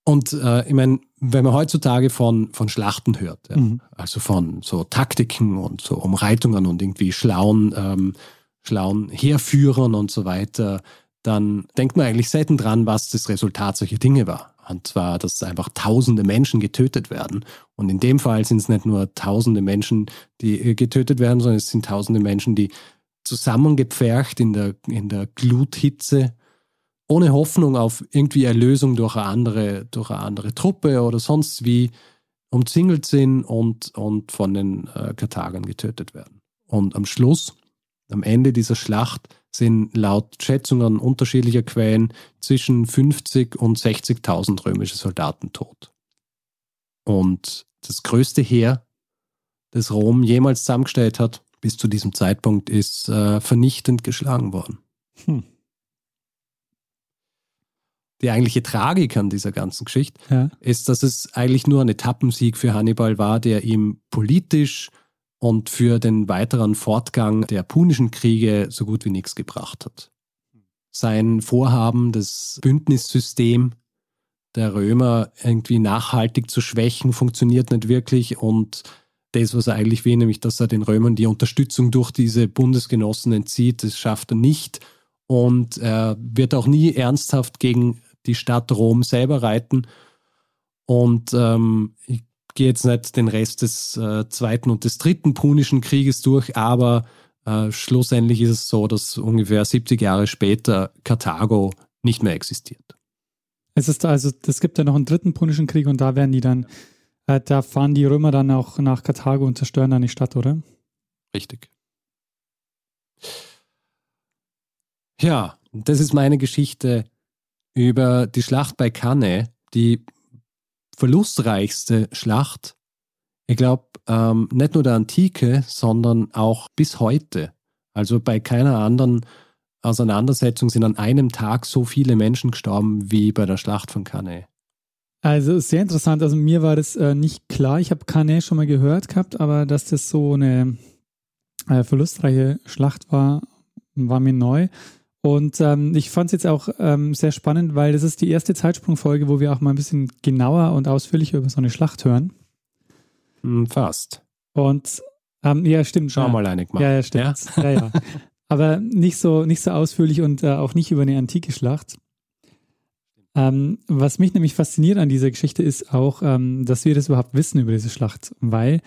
Und äh, ich meine, wenn man heutzutage von, von Schlachten hört, ja, mhm. also von so Taktiken und so Umreitungen und irgendwie schlauen, ähm, schlauen Heerführern und so weiter, dann denkt man eigentlich selten dran, was das Resultat solcher Dinge war. Und zwar, dass einfach tausende Menschen getötet werden. Und in dem Fall sind es nicht nur tausende Menschen, die äh, getötet werden, sondern es sind tausende Menschen, die zusammengepfercht in der, in der Gluthitze, ohne Hoffnung auf irgendwie Erlösung durch eine andere, durch eine andere Truppe oder sonst wie, umzingelt sind und, und von den äh, Karthagern getötet werden. Und am Schluss, am Ende dieser Schlacht, sind laut Schätzungen unterschiedlicher Quellen zwischen 50 und 60.000 römische Soldaten tot. Und das größte Heer, das Rom jemals zusammengestellt hat, bis zu diesem Zeitpunkt, ist äh, vernichtend geschlagen worden. Hm. Die eigentliche Tragik an dieser ganzen Geschichte ja. ist, dass es eigentlich nur ein Etappensieg für Hannibal war, der ihm politisch und für den weiteren Fortgang der punischen Kriege so gut wie nichts gebracht hat. Sein Vorhaben, das Bündnissystem der Römer irgendwie nachhaltig zu schwächen, funktioniert nicht wirklich und das, was er eigentlich will, nämlich dass er den Römern die Unterstützung durch diese Bundesgenossen entzieht, das schafft er nicht und er wird auch nie ernsthaft gegen die Stadt Rom selber reiten. Und ähm, ich gehe jetzt nicht den Rest des äh, Zweiten und des Dritten Punischen Krieges durch, aber äh, schlussendlich ist es so, dass ungefähr 70 Jahre später Karthago nicht mehr existiert. Es ist also, es gibt ja noch einen dritten Punischen Krieg und da werden die dann, äh, da fahren die Römer dann auch nach Karthago und zerstören dann die Stadt, oder? Richtig. Ja, das ist meine Geschichte über die Schlacht bei Cannae, die verlustreichste Schlacht, ich glaube, ähm, nicht nur der Antike, sondern auch bis heute. Also bei keiner anderen Auseinandersetzung sind an einem Tag so viele Menschen gestorben wie bei der Schlacht von Cannae. Also sehr interessant. Also mir war das äh, nicht klar. Ich habe Cannae schon mal gehört gehabt, aber dass das so eine äh, verlustreiche Schlacht war, war mir neu. Und ähm, ich fand es jetzt auch ähm, sehr spannend, weil das ist die erste Zeitsprungfolge, wo wir auch mal ein bisschen genauer und ausführlicher über so eine Schlacht hören. Hm, fast. Und ähm, ja, stimmt. Schau ja. mal einig mal. Ja, ja, stimmt. Ja, ja. ja. Aber nicht so, nicht so ausführlich und äh, auch nicht über eine antike Schlacht. Ähm, was mich nämlich fasziniert an dieser Geschichte ist auch, ähm, dass wir das überhaupt wissen über diese Schlacht, weil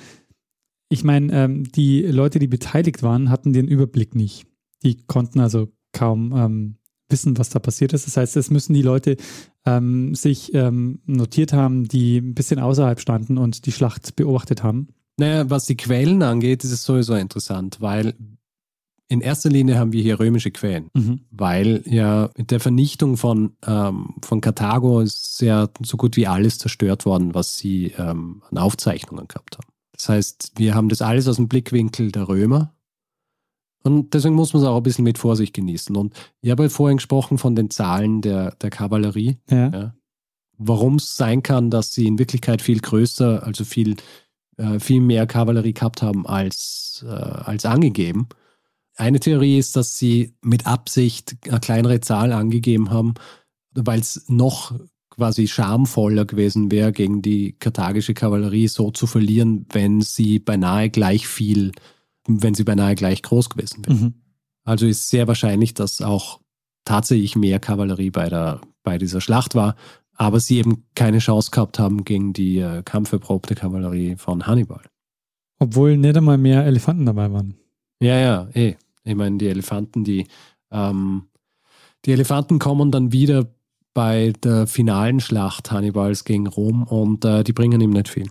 ich meine, ähm, die Leute, die beteiligt waren, hatten den Überblick nicht. Die konnten also kaum ähm, wissen, was da passiert ist. Das heißt, es müssen die Leute ähm, sich ähm, notiert haben, die ein bisschen außerhalb standen und die Schlacht beobachtet haben. Naja, was die Quellen angeht, ist es sowieso interessant, weil in erster Linie haben wir hier römische Quellen, mhm. weil ja mit der Vernichtung von, ähm, von Karthago ist ja so gut wie alles zerstört worden, was sie ähm, an Aufzeichnungen gehabt haben. Das heißt, wir haben das alles aus dem Blickwinkel der Römer und deswegen muss man es auch ein bisschen mit Vorsicht genießen. Und ich habe ja vorhin gesprochen von den Zahlen der, der Kavallerie. Ja. Ja. Warum es sein kann, dass sie in Wirklichkeit viel größer, also viel, äh, viel mehr Kavallerie gehabt haben als, äh, als angegeben. Eine Theorie ist, dass sie mit Absicht eine kleinere Zahl angegeben haben, weil es noch quasi schamvoller gewesen wäre, gegen die karthagische Kavallerie so zu verlieren, wenn sie beinahe gleich viel wenn sie beinahe gleich groß gewesen wäre. Mhm. Also ist sehr wahrscheinlich, dass auch tatsächlich mehr Kavallerie bei, der, bei dieser Schlacht war, aber sie eben keine Chance gehabt haben gegen die äh, kampferprobte Kavallerie von Hannibal. Obwohl nicht einmal mehr Elefanten dabei waren. Ja, ja, eh. Ich meine, die Elefanten, die, ähm, die Elefanten kommen dann wieder bei der finalen Schlacht Hannibals gegen Rom und äh, die bringen ihm nicht viel.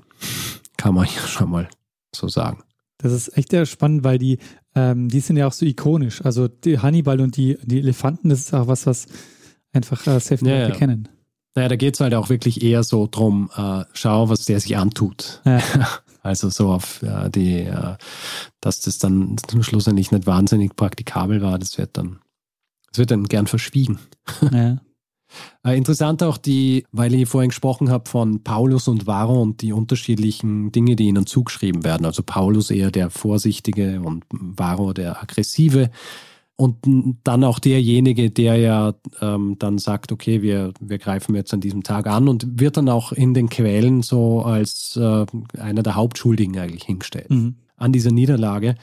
Kann man ja schon mal so sagen. Das ist echt sehr spannend, weil die, ähm, die sind ja auch so ikonisch. Also die Hannibal und die, die Elefanten, das ist auch was, was einfach äh, sehr viele ja, Leute ja. kennen. Naja, da geht es halt auch wirklich eher so drum, äh, schau, was der sich antut. Ja. Also so auf äh, die, äh, dass das dann zum Schluss nicht wahnsinnig praktikabel war, das wird dann, das wird dann gern verschwiegen. Ja. Äh, interessant auch die, weil ich vorhin gesprochen habe von Paulus und Varro und die unterschiedlichen Dinge, die ihnen zugeschrieben werden. Also Paulus eher der Vorsichtige und Varro der Aggressive. Und dann auch derjenige, der ja ähm, dann sagt, okay, wir, wir greifen jetzt an diesem Tag an und wird dann auch in den Quellen so als äh, einer der Hauptschuldigen eigentlich hingestellt mhm. an dieser Niederlage.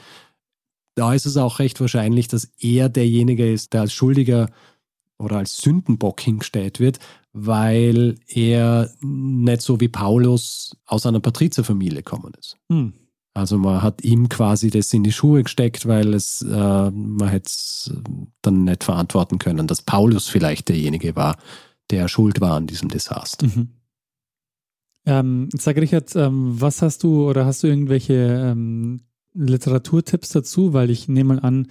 Da ist es auch recht wahrscheinlich, dass er derjenige ist, der als Schuldiger oder als Sündenbock hingestellt wird, weil er nicht so wie Paulus aus einer Patrizierfamilie gekommen ist. Hm. Also man hat ihm quasi das in die Schuhe gesteckt, weil es äh, man hätte es dann nicht verantworten können, dass Paulus vielleicht derjenige war, der schuld war an diesem Desaster. Mhm. Ähm, sag Richard, ähm, was hast du oder hast du irgendwelche ähm, Literaturtipps dazu? Weil ich nehme mal an,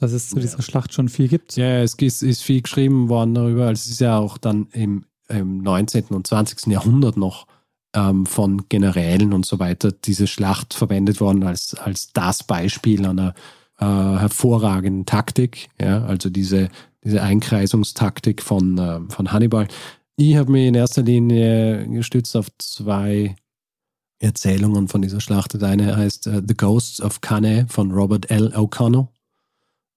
dass es zu dieser Schlacht schon viel gibt. Ja, es ist, viel geschrieben worden darüber. Also es ist ja auch dann im, im 19. und 20. Jahrhundert noch ähm, von Generälen und so weiter diese Schlacht verwendet worden als, als das Beispiel einer äh, hervorragenden Taktik. Ja, also diese, diese Einkreisungstaktik von, äh, von Hannibal. Ich habe mich in erster Linie gestützt auf zwei Erzählungen von dieser Schlacht. Der eine heißt uh, The Ghosts of Cannae von Robert L. O'Connell,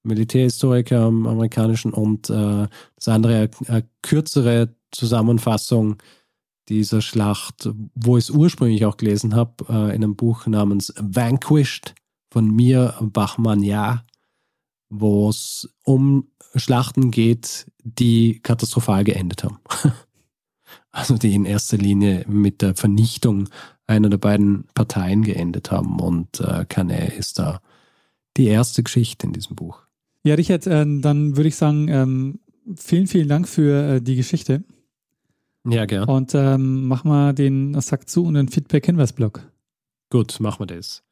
Militärhistoriker am amerikanischen, und uh, das andere eine kürzere Zusammenfassung dieser Schlacht, wo ich es ursprünglich auch gelesen habe, uh, in einem Buch namens Vanquished von mir Bachmann-Ja, wo es um Schlachten geht, die katastrophal geendet haben. also die in erster Linie mit der Vernichtung einer der beiden Parteien geendet haben. Und äh, Cannae ist da die erste Geschichte in diesem Buch. Ja, Richard, äh, dann würde ich sagen, ähm, vielen, vielen Dank für äh, die Geschichte. Ja, gern. Und ähm, mach mal den Sack zu und den Feedback-Hinweis-Blog. Gut, machen wir das.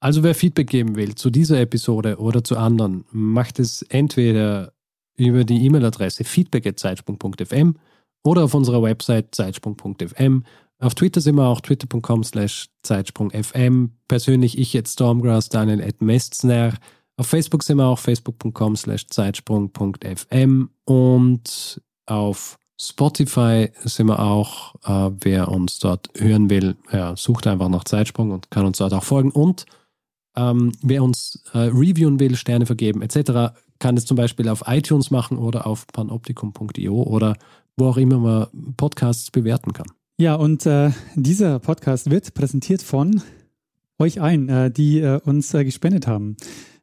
Also wer Feedback geben will zu dieser Episode oder zu anderen, macht es entweder über die E-Mail-Adresse feedback.zeitsprung.fm oder auf unserer Website zeitsprung.fm. Auf Twitter sind wir auch twitter.com slash zeitsprung.fm. Persönlich ich jetzt Stormgrass, Daniel at Mestner. Auf Facebook sind wir auch facebook.com slash zeitsprung.fm und auf Spotify sind wir auch. Äh, wer uns dort hören will, ja, sucht einfach nach Zeitsprung und kann uns dort auch folgen. Und ähm, wer uns äh, reviewen will, Sterne vergeben etc., kann es zum Beispiel auf iTunes machen oder auf panoptikum.io oder wo auch immer man Podcasts bewerten kann. Ja, und äh, dieser Podcast wird präsentiert von euch allen, äh, die äh, uns äh, gespendet haben.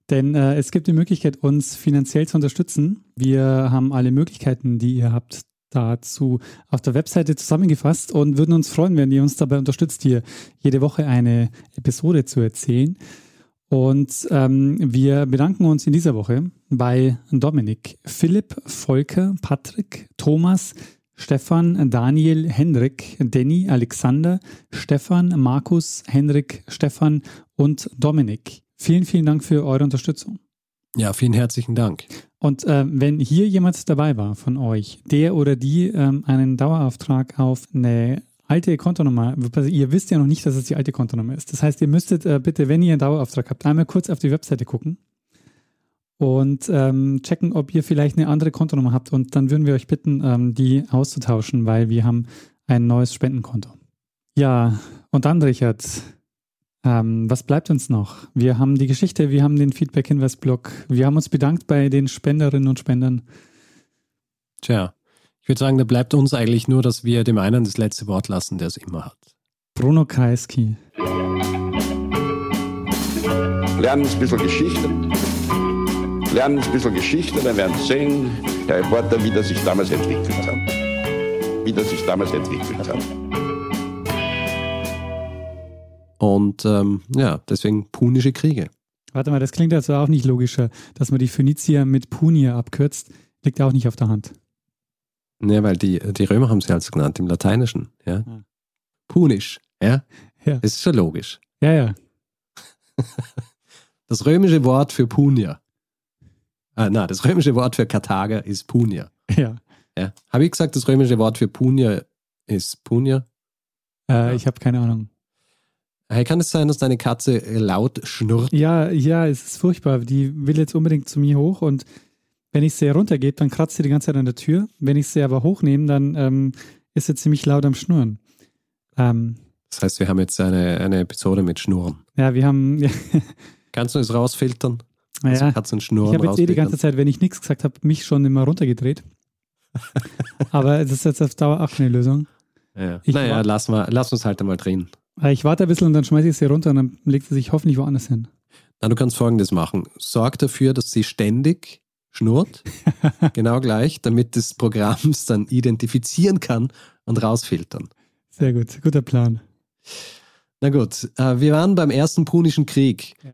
Denn äh, es gibt die Möglichkeit, uns finanziell zu unterstützen. Wir haben alle Möglichkeiten, die ihr habt, dazu auf der Webseite zusammengefasst und würden uns freuen, wenn ihr uns dabei unterstützt, hier jede Woche eine Episode zu erzählen. Und ähm, wir bedanken uns in dieser Woche bei Dominik, Philipp, Volker, Patrick, Thomas, Stefan, Daniel, Henrik, Danny, Alexander, Stefan, Markus, Henrik, Stefan und Dominik. Vielen, vielen Dank für eure Unterstützung. Ja, vielen herzlichen Dank. Und äh, wenn hier jemand dabei war von euch, der oder die ähm, einen Dauerauftrag auf eine alte Kontonummer, also ihr wisst ja noch nicht, dass es die alte Kontonummer ist. Das heißt, ihr müsstet äh, bitte, wenn ihr einen Dauerauftrag habt, einmal kurz auf die Webseite gucken und ähm, checken, ob ihr vielleicht eine andere Kontonummer habt. Und dann würden wir euch bitten, ähm, die auszutauschen, weil wir haben ein neues Spendenkonto. Ja, und dann, Richard, ähm, was bleibt uns noch? Wir haben die Geschichte, wir haben den Feedback-Hinweis-Blog, wir haben uns bedankt bei den Spenderinnen und Spendern. Tja, ich würde sagen, da bleibt uns eigentlich nur, dass wir dem einen das letzte Wort lassen, der es immer hat. Bruno Kreisky. Lernen ein bisschen Geschichte. Lernen ein bisschen Geschichte, dann werden Sie sehen, Herr Reporter, wie das sich damals entwickelt hat. Wie das sich damals entwickelt hat. Und ähm, ja, deswegen punische Kriege. Warte mal, das klingt also auch nicht logischer, dass man die Phönizier mit Punier abkürzt. Liegt auch nicht auf der Hand. Ja, weil die, die Römer haben sie halt so genannt im Lateinischen. Ja? Ah. Punisch, ja? Ja. Das ist schon logisch. Ja, ja. Das römische Wort für Punier. Ah, na, das römische Wort für Karthager ist Punier. Ja. Ja. Habe ich gesagt, das römische Wort für Punier ist Punier? Äh, Ja. Ich habe keine Ahnung. Hey, kann es sein, dass deine Katze laut schnurrt? Ja, ja, es ist furchtbar. Die will jetzt unbedingt zu mir hoch und wenn ich sie runtergebe, dann kratzt sie die ganze Zeit an der Tür. Wenn ich sie aber hochnehme, dann ähm, ist sie ziemlich laut am Schnurren. Ähm, Das heißt, wir haben jetzt eine, eine Episode mit Schnurren. ja, wir haben, ja, Kannst du es rausfiltern? Also ja, Katzen ich habe jetzt eh die ganze? Zeit, wenn ich nichts gesagt habe, mich schon immer runtergedreht. aber das ist jetzt auf Dauer auch keine Lösung. Ja. Ich Naja, lass, mal, lass uns halt einmal drehen. Äh, Ich warte ein bisschen und dann schmeiße ich sie runter und dann legt sie sich hoffentlich woanders hin. Na, du kannst folgendes machen. Sorg dafür, dass sie ständig schnurrt, genau gleich, damit das Programm es dann identifizieren kann und rausfiltern. Sehr gut, guter Plan. Na gut, äh, wir waren beim ersten Punischen Krieg. Ja.